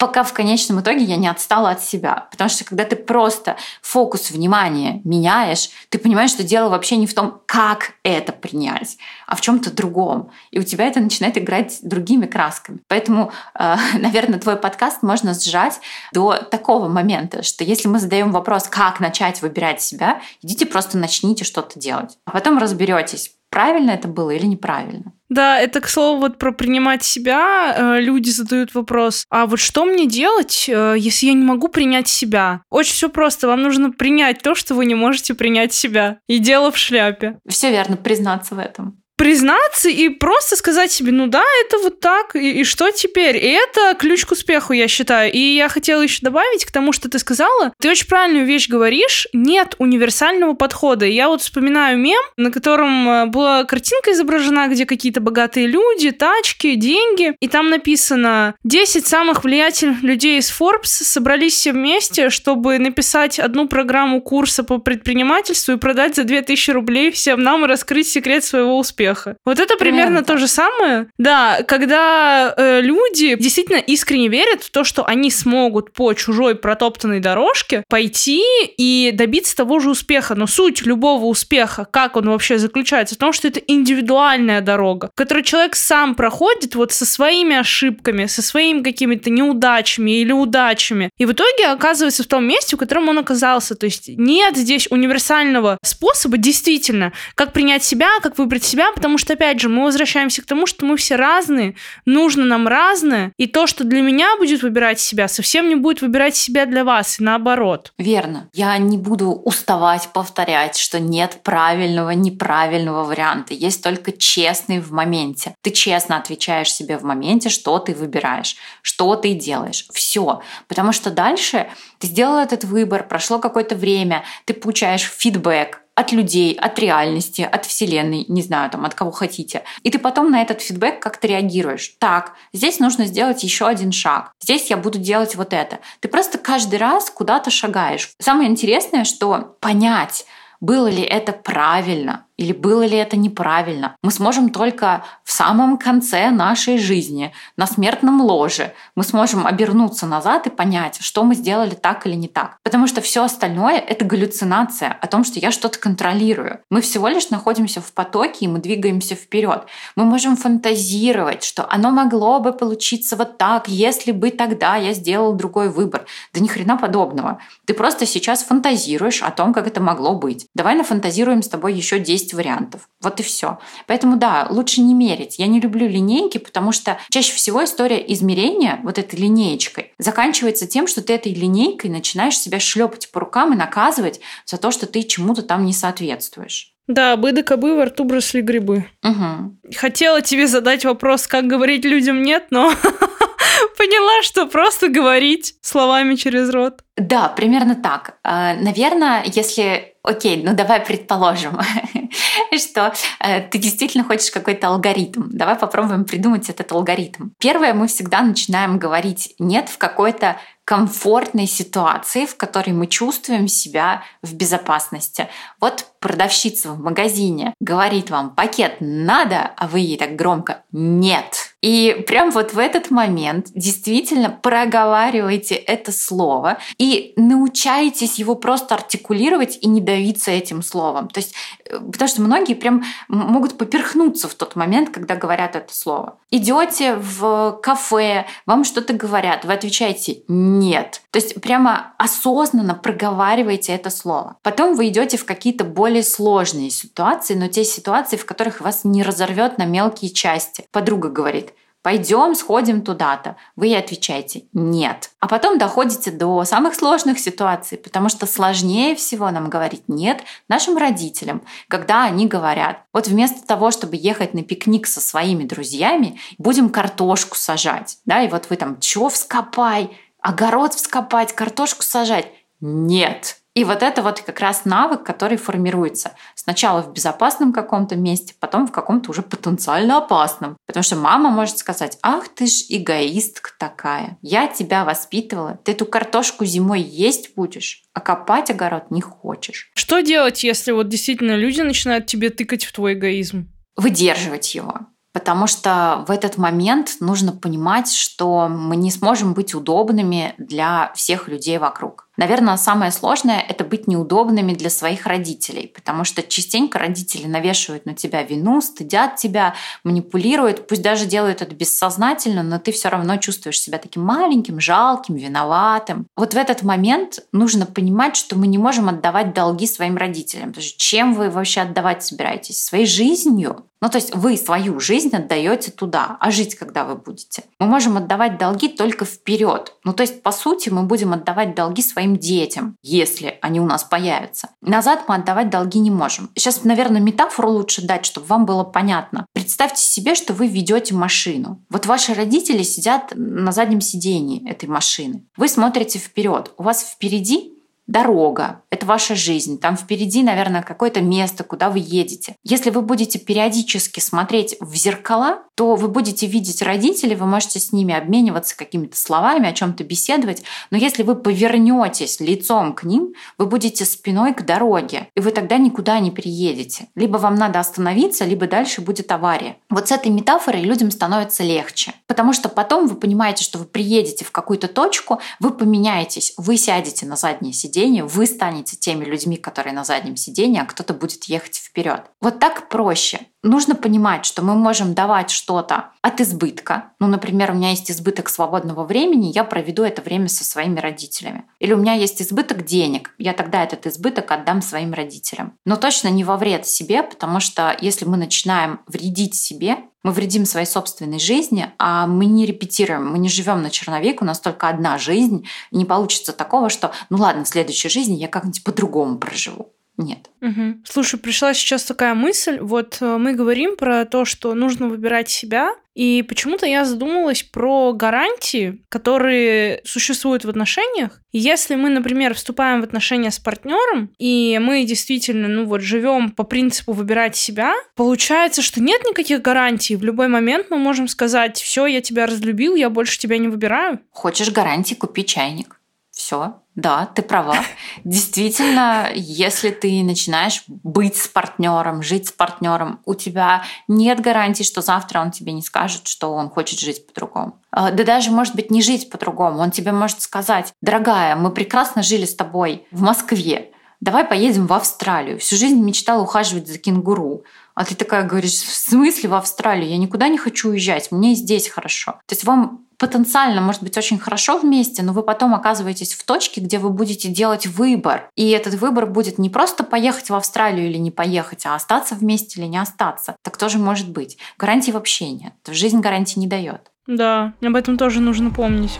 пока в конечном итоге я не отстала от себя. Потому что когда ты просто фокус внимания меняешь, ты понимаешь, что дело вообще не в том, как это принять, а в чем-то другом. И у тебя это начинает играть другими красками. Поэтому, э, наверное, твой подкаст можно сжать до такого момента, что если мы задаем вопрос, как начать выбирать себя, идите просто начните что-то делать. А потом разберетесь, правильно это было или неправильно. Да, это, к слову, вот про принимать себя. Э, люди задают вопрос, а вот что мне делать, э, если я не могу принять себя? Очень все просто. Вам нужно принять то, что вы не можете принять себя. И дело в шляпе. Все верно, признаться в этом признаться и просто сказать себе, ну да, это вот так, и, и что теперь? И это ключ к успеху, я считаю. И я хотела еще добавить к тому, что ты сказала. Ты очень правильную вещь говоришь. Нет универсального подхода. Я вот вспоминаю мем, на котором э, была картинка изображена, где какие-то богатые люди, тачки, деньги. И там написано 10 самых влиятельных людей из Forbes собрались все вместе, чтобы написать одну программу курса по предпринимательству и продать за 2000 рублей всем нам и раскрыть секрет своего успеха успеха. Вот это примерно Прям то же самое. Да, когда э, люди действительно искренне верят в то, что они смогут по чужой протоптанной дорожке пойти и добиться того же успеха. Но суть любого успеха, как он вообще заключается, в том, что это индивидуальная дорога, которую человек сам проходит вот со своими ошибками, со своими какими-то неудачами или удачами. И в итоге оказывается в том месте, в котором он оказался. То есть нет здесь универсального способа действительно, как принять себя, как выбрать себя, потому что, опять же, мы возвращаемся к тому, что мы все разные, нужно нам разное, и то, что для меня будет выбирать себя, совсем не будет выбирать себя для вас, и наоборот. Верно. Я не буду уставать повторять, что нет правильного, неправильного варианта. Есть только честный в моменте. Ты честно отвечаешь себе в моменте, что ты выбираешь, что ты делаешь. Все. Потому что дальше ты сделал этот выбор, прошло какое-то время, ты получаешь фидбэк, от людей, от реальности, от вселенной, не знаю, там, от кого хотите. И ты потом на этот фидбэк как-то реагируешь. Так, здесь нужно сделать еще один шаг. Здесь я буду делать вот это. Ты просто каждый раз куда-то шагаешь. Самое интересное, что понять, было ли это правильно, или было ли это неправильно, мы сможем только в самом конце нашей жизни, на смертном ложе. Мы сможем обернуться назад и понять, что мы сделали так или не так. Потому что все остальное — это галлюцинация о том, что я что-то контролирую. Мы всего лишь находимся в потоке, и мы двигаемся вперед. Мы можем фантазировать, что оно могло бы получиться вот так, если бы тогда я сделал другой выбор. Да ни хрена подобного. Ты просто сейчас фантазируешь о том, как это могло быть. Давай нафантазируем с тобой еще 10 10 вариантов. Вот и все. Поэтому да, лучше не мерить. Я не люблю линейки, потому что чаще всего история измерения вот этой линеечкой заканчивается тем, что ты этой линейкой начинаешь себя шлепать по рукам и наказывать за то, что ты чему-то там не соответствуешь. Да, быды кобы во рту бросли грибы. Угу. Хотела тебе задать вопрос, как говорить людям нет, но поняла, что просто говорить словами через рот. Да, примерно так. А, наверное, если Окей, ну давай предположим, что э, ты действительно хочешь какой-то алгоритм. Давай попробуем придумать этот алгоритм. Первое, мы всегда начинаем говорить нет в какой-то комфортной ситуации, в которой мы чувствуем себя в безопасности. Вот продавщица в магазине говорит вам, пакет надо, а вы ей так громко «нет». И прям вот в этот момент действительно проговаривайте это слово и научайтесь его просто артикулировать и не давиться этим словом. То есть, э, потому что многие прям могут поперхнуться в тот момент, когда говорят это слово. Идете в кафе, вам что-то говорят, вы отвечаете «нет». То есть прямо осознанно проговаривайте это слово. Потом вы идете в какие-то более сложные ситуации, но те ситуации, в которых вас не разорвет на мелкие части. Подруга говорит, пойдем, сходим туда-то. Вы ей отвечаете «нет». А потом доходите до самых сложных ситуаций, потому что сложнее всего нам говорить «нет» нашим родителям, когда они говорят, вот вместо того, чтобы ехать на пикник со своими друзьями, будем картошку сажать, да, и вот вы там «чё вскопай», огород вскопать, картошку сажать. Нет, и вот это вот как раз навык, который формируется сначала в безопасном каком-то месте, потом в каком-то уже потенциально опасном. Потому что мама может сказать, ах ты ж эгоистка такая, я тебя воспитывала, ты эту картошку зимой есть будешь, а копать огород не хочешь. Что делать, если вот действительно люди начинают тебе тыкать в твой эгоизм? Выдерживать его. Потому что в этот момент нужно понимать, что мы не сможем быть удобными для всех людей вокруг. Наверное, самое сложное – это быть неудобными для своих родителей, потому что частенько родители навешивают на тебя вину, стыдят тебя, манипулируют, пусть даже делают это бессознательно, но ты все равно чувствуешь себя таким маленьким, жалким, виноватым. Вот в этот момент нужно понимать, что мы не можем отдавать долги своим родителям. Потому что чем вы вообще отдавать собираетесь? Своей жизнью? Ну, то есть вы свою жизнь отдаете туда, а жить когда вы будете? Мы можем отдавать долги только вперед. Ну, то есть, по сути, мы будем отдавать долги своим своим детям, если они у нас появятся. Назад мы отдавать долги не можем. Сейчас, наверное, метафору лучше дать, чтобы вам было понятно. Представьте себе, что вы ведете машину. Вот ваши родители сидят на заднем сидении этой машины. Вы смотрите вперед. У вас впереди дорога, это ваша жизнь, там впереди, наверное, какое-то место, куда вы едете. Если вы будете периодически смотреть в зеркала, то вы будете видеть родителей, вы можете с ними обмениваться какими-то словами, о чем-то беседовать, но если вы повернетесь лицом к ним, вы будете спиной к дороге, и вы тогда никуда не приедете. Либо вам надо остановиться, либо дальше будет авария. Вот с этой метафорой людям становится легче, потому что потом вы понимаете, что вы приедете в какую-то точку, вы поменяетесь, вы сядете на заднее сиденье, вы станете теми людьми, которые на заднем сиденье, а кто-то будет ехать вперед. Вот так проще. Нужно понимать, что мы можем давать что-то от избытка. Ну, например, у меня есть избыток свободного времени, я проведу это время со своими родителями. Или у меня есть избыток денег, я тогда этот избыток отдам своим родителям. Но точно не во вред себе, потому что если мы начинаем вредить себе, мы вредим своей собственной жизни, а мы не репетируем, мы не живем на черновик, у нас только одна жизнь, и не получится такого, что, ну ладно, в следующей жизни я как-нибудь по-другому проживу нет. Угу. Слушай, пришла сейчас такая мысль. Вот э, мы говорим про то, что нужно выбирать себя, и почему-то я задумалась про гарантии, которые существуют в отношениях. И если мы, например, вступаем в отношения с партнером, и мы действительно, ну вот, живем по принципу выбирать себя, получается, что нет никаких гарантий. В любой момент мы можем сказать: все, я тебя разлюбил, я больше тебя не выбираю. Хочешь гарантии, купи чайник. Все, да, ты права. Действительно, если ты начинаешь быть с партнером, жить с партнером, у тебя нет гарантии, что завтра он тебе не скажет, что он хочет жить по-другому. А, да даже, может быть, не жить по-другому. Он тебе может сказать, дорогая, мы прекрасно жили с тобой в Москве, давай поедем в Австралию. Всю жизнь мечтала ухаживать за кенгуру. А ты такая говоришь, в смысле в Австралию? Я никуда не хочу уезжать, мне здесь хорошо. То есть вам потенциально может быть очень хорошо вместе, но вы потом оказываетесь в точке, где вы будете делать выбор. И этот выбор будет не просто поехать в Австралию или не поехать, а остаться вместе или не остаться. Так тоже может быть. Гарантии вообще нет. Жизнь гарантии не дает. Да, об этом тоже нужно помнить.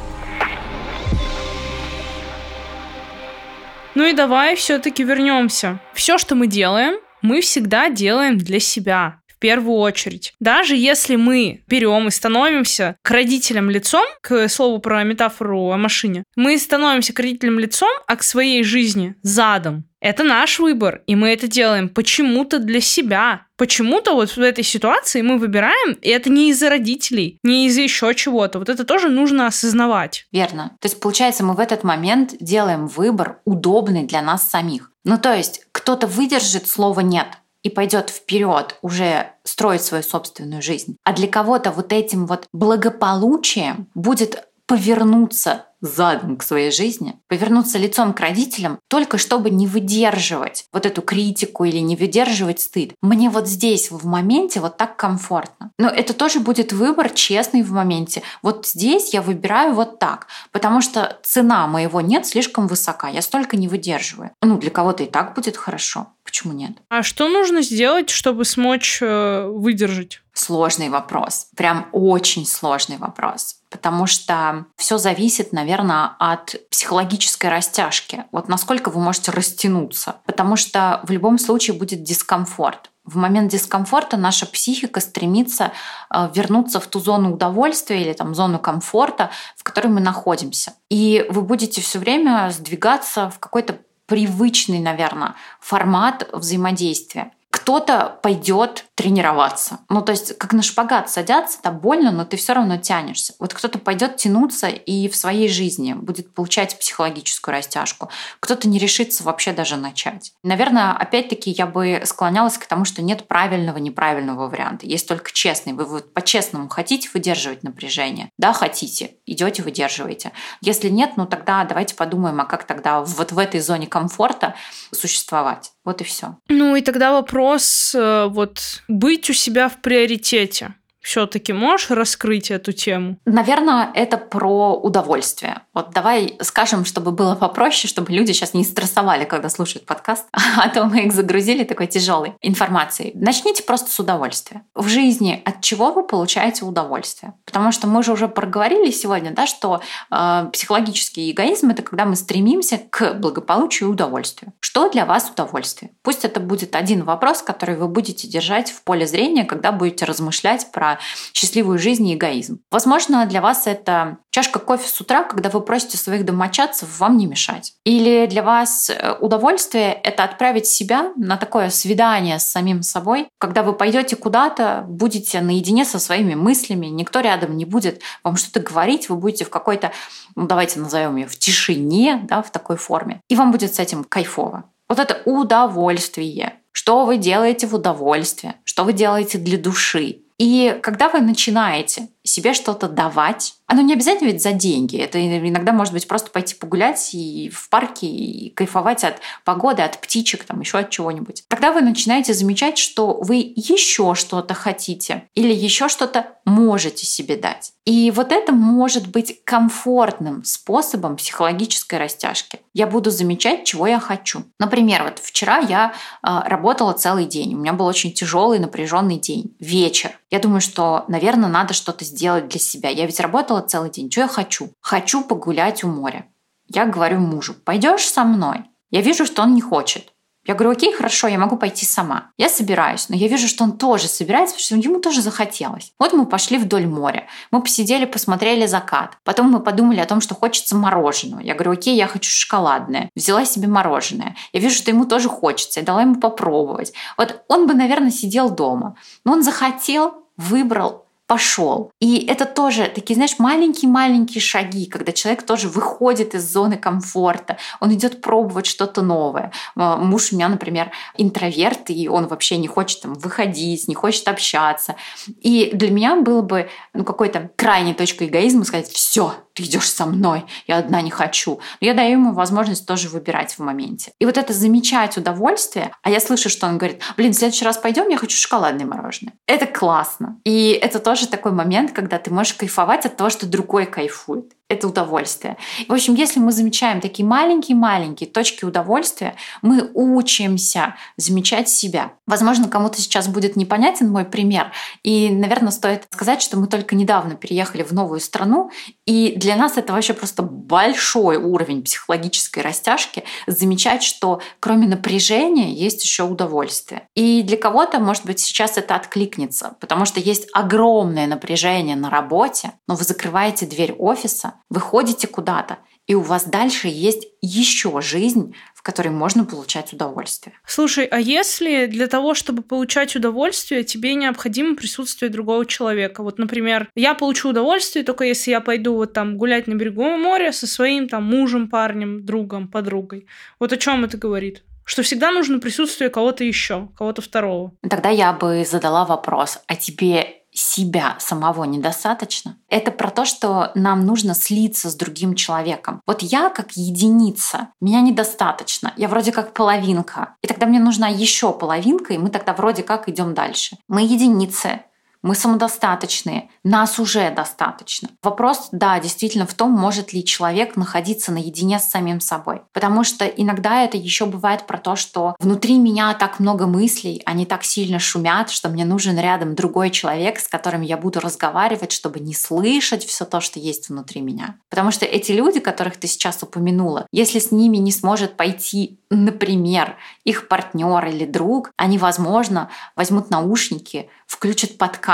Ну и давай все-таки вернемся. Все, что мы делаем, мы всегда делаем для себя первую очередь. Даже если мы берем и становимся к родителям лицом, к слову про метафору о машине, мы становимся к родителям лицом, а к своей жизни задом. Это наш выбор, и мы это делаем почему-то для себя. Почему-то вот в этой ситуации мы выбираем, и это не из-за родителей, не из-за еще чего-то. Вот это тоже нужно осознавать. Верно. То есть, получается, мы в этот момент делаем выбор удобный для нас самих. Ну, то есть, кто-то выдержит слово «нет», и пойдет вперед уже строить свою собственную жизнь. А для кого-то вот этим вот благополучием будет повернуться задом к своей жизни, повернуться лицом к родителям, только чтобы не выдерживать вот эту критику или не выдерживать стыд. Мне вот здесь, в моменте, вот так комфортно. Но это тоже будет выбор честный в моменте. Вот здесь я выбираю вот так, потому что цена моего нет слишком высока, я столько не выдерживаю. Ну, для кого-то и так будет хорошо. Почему нет? А что нужно сделать, чтобы смочь э, выдержать? Сложный вопрос. Прям очень сложный вопрос. Потому что все зависит, наверное, от психологической растяжки. Вот насколько вы можете растянуться. Потому что в любом случае будет дискомфорт. В момент дискомфорта наша психика стремится э, вернуться в ту зону удовольствия или там зону комфорта, в которой мы находимся. И вы будете все время сдвигаться в какой-то привычный, наверное, формат взаимодействия кто-то пойдет тренироваться. Ну, то есть, как на шпагат садятся, там больно, но ты все равно тянешься. Вот кто-то пойдет тянуться и в своей жизни будет получать психологическую растяжку. Кто-то не решится вообще даже начать. Наверное, опять-таки я бы склонялась к тому, что нет правильного, неправильного варианта. Есть только честный. Вы вот по-честному хотите выдерживать напряжение? Да, хотите. Идете, выдерживаете. Если нет, ну тогда давайте подумаем, а как тогда вот в этой зоне комфорта существовать. Вот и все. Ну и тогда вопрос, э, вот быть у себя в приоритете все-таки можешь раскрыть эту тему? Наверное, это про удовольствие. Вот давай скажем, чтобы было попроще, чтобы люди сейчас не стрессовали, когда слушают подкаст, а то мы их загрузили такой тяжелой информацией. Начните просто с удовольствия. В жизни от чего вы получаете удовольствие? Потому что мы же уже проговорили сегодня, да, что э, психологический эгоизм это когда мы стремимся к благополучию и удовольствию. Что для вас удовольствие? Пусть это будет один вопрос, который вы будете держать в поле зрения, когда будете размышлять про счастливую жизнь и эгоизм. Возможно, для вас это чашка кофе с утра, когда вы просите своих домочадцев вам не мешать. Или для вас э, удовольствие — это отправить себя на такое свидание с самим собой, когда вы пойдете куда-то, будете наедине со своими мыслями, никто рядом не будет вам что-то говорить, вы будете в какой-то, ну давайте назовем ее в тишине, да, в такой форме, и вам будет с этим кайфово. Вот это удовольствие. Что вы делаете в удовольствие? Что вы делаете для души? И когда вы начинаете себе что-то давать, оно не обязательно ведь за деньги. Это иногда может быть просто пойти погулять и в парке и кайфовать от погоды, от птичек, там еще от чего-нибудь. Когда вы начинаете замечать, что вы еще что-то хотите или еще что-то можете себе дать. И вот это может быть комфортным способом психологической растяжки. Я буду замечать, чего я хочу. Например, вот вчера я э, работала целый день. У меня был очень тяжелый, напряженный день. Вечер. Я думаю, что, наверное, надо что-то сделать для себя. Я ведь работала целый день. Что я хочу? Хочу погулять у моря. Я говорю мужу, пойдешь со мной? Я вижу, что он не хочет. Я говорю, окей, хорошо, я могу пойти сама. Я собираюсь, но я вижу, что он тоже собирается, потому что ему тоже захотелось. Вот мы пошли вдоль моря. Мы посидели, посмотрели закат. Потом мы подумали о том, что хочется мороженого. Я говорю, окей, я хочу шоколадное. Взяла себе мороженое. Я вижу, что ему тоже хочется. Я дала ему попробовать. Вот он бы, наверное, сидел дома. Но он захотел, выбрал, пошел. И это тоже такие, знаешь, маленькие-маленькие шаги, когда человек тоже выходит из зоны комфорта, он идет пробовать что-то новое. Муж у меня, например, интроверт, и он вообще не хочет там выходить, не хочет общаться. И для меня было бы ну, какой-то крайней точкой эгоизма сказать, все, ты идешь со мной, я одна не хочу. Но я даю ему возможность тоже выбирать в моменте. И вот это замечать удовольствие, а я слышу, что он говорит, блин, в следующий раз пойдем, я хочу шоколадное мороженое. Это классно. И это тоже такой момент, когда ты можешь кайфовать от того, что другой кайфует это удовольствие. В общем, если мы замечаем такие маленькие-маленькие точки удовольствия, мы учимся замечать себя. Возможно, кому-то сейчас будет непонятен мой пример. И, наверное, стоит сказать, что мы только недавно переехали в новую страну, и для нас это вообще просто большой уровень психологической растяжки замечать, что кроме напряжения есть еще удовольствие. И для кого-то, может быть, сейчас это откликнется, потому что есть огромное напряжение на работе, но вы закрываете дверь офиса, выходите куда-то, и у вас дальше есть еще жизнь, в которой можно получать удовольствие. Слушай, а если для того, чтобы получать удовольствие, тебе необходимо присутствие другого человека? Вот, например, я получу удовольствие только если я пойду вот там гулять на берегу моря со своим там мужем, парнем, другом, подругой. Вот о чем это говорит? что всегда нужно присутствие кого-то еще, кого-то второго. Тогда я бы задала вопрос, а тебе себя самого недостаточно. Это про то, что нам нужно слиться с другим человеком. Вот я как единица, меня недостаточно. Я вроде как половинка. И тогда мне нужна еще половинка, и мы тогда вроде как идем дальше. Мы единицы, мы самодостаточные, нас уже достаточно. Вопрос, да, действительно в том, может ли человек находиться наедине с самим собой. Потому что иногда это еще бывает про то, что внутри меня так много мыслей, они так сильно шумят, что мне нужен рядом другой человек, с которым я буду разговаривать, чтобы не слышать все то, что есть внутри меня. Потому что эти люди, которых ты сейчас упомянула, если с ними не сможет пойти например, их партнер или друг, они, возможно, возьмут наушники, включат подкаст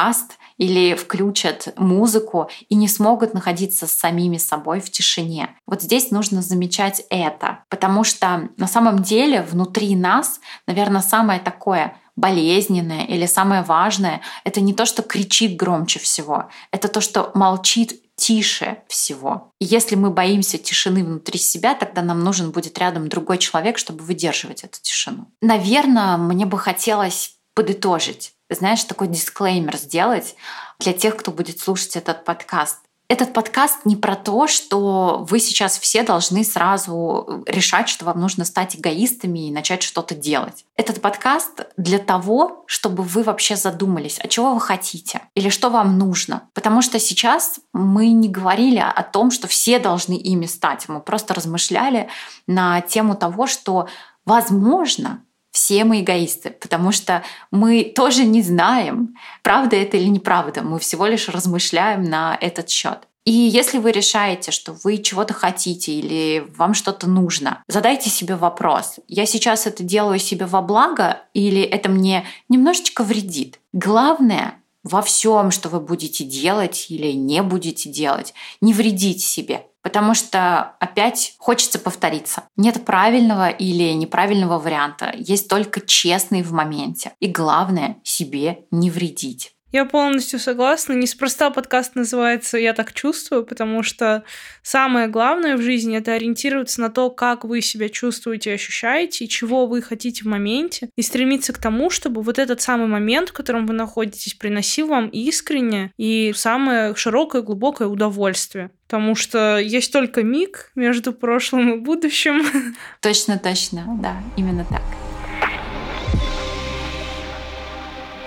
или включат музыку и не смогут находиться с самими собой в тишине. Вот здесь нужно замечать это, потому что на самом деле внутри нас, наверное, самое такое болезненное или самое важное, это не то, что кричит громче всего, это то, что молчит тише всего. И если мы боимся тишины внутри себя, тогда нам нужен будет рядом другой человек, чтобы выдерживать эту тишину. Наверное, мне бы хотелось подытожить, знаешь, такой дисклеймер сделать для тех, кто будет слушать этот подкаст. Этот подкаст не про то, что вы сейчас все должны сразу решать, что вам нужно стать эгоистами и начать что-то делать. Этот подкаст для того, чтобы вы вообще задумались, а чего вы хотите или что вам нужно. Потому что сейчас мы не говорили о том, что все должны ими стать. Мы просто размышляли на тему того, что возможно, все мы эгоисты, потому что мы тоже не знаем, правда это или неправда. Мы всего лишь размышляем на этот счет. И если вы решаете, что вы чего-то хотите или вам что-то нужно, задайте себе вопрос, я сейчас это делаю себе во благо или это мне немножечко вредит? Главное во всем, что вы будете делать или не будете делать, не вредить себе. Потому что опять хочется повториться. Нет правильного или неправильного варианта. Есть только честный в моменте. И главное, себе не вредить. Я полностью согласна. Неспроста подкаст называется «Я так чувствую», потому что самое главное в жизни — это ориентироваться на то, как вы себя чувствуете, ощущаете, и чего вы хотите в моменте, и стремиться к тому, чтобы вот этот самый момент, в котором вы находитесь, приносил вам искренне и самое широкое, глубокое удовольствие. Потому что есть только миг между прошлым и будущим. Точно, точно, да, именно так.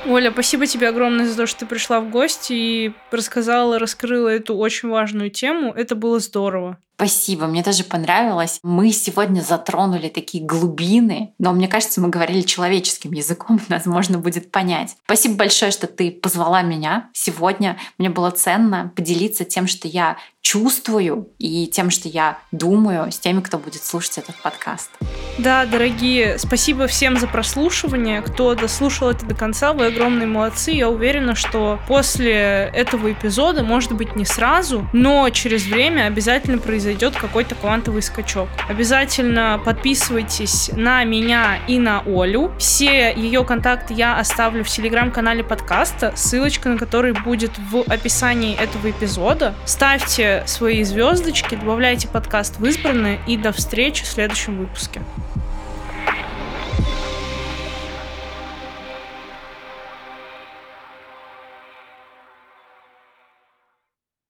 Оля, спасибо тебе огромное за то, что ты пришла в гости и рассказала, раскрыла эту очень важную тему. Это было здорово. Спасибо, мне тоже понравилось. Мы сегодня затронули такие глубины, но мне кажется, мы говорили человеческим языком, нас можно будет понять. Спасибо большое, что ты позвала меня сегодня. Мне было ценно поделиться тем, что я чувствую и тем, что я думаю с теми, кто будет слушать этот подкаст. Да, дорогие, спасибо всем за прослушивание. Кто дослушал это до конца, вы огромные молодцы. Я уверена, что после этого эпизода, может быть, не сразу, но через время обязательно произойдет какой-то квантовый скачок. Обязательно подписывайтесь на меня и на Олю. Все ее контакты я оставлю в телеграм-канале подкаста, ссылочка на который будет в описании этого эпизода. Ставьте свои звездочки, добавляйте подкаст в избранное и до встречи в следующем выпуске.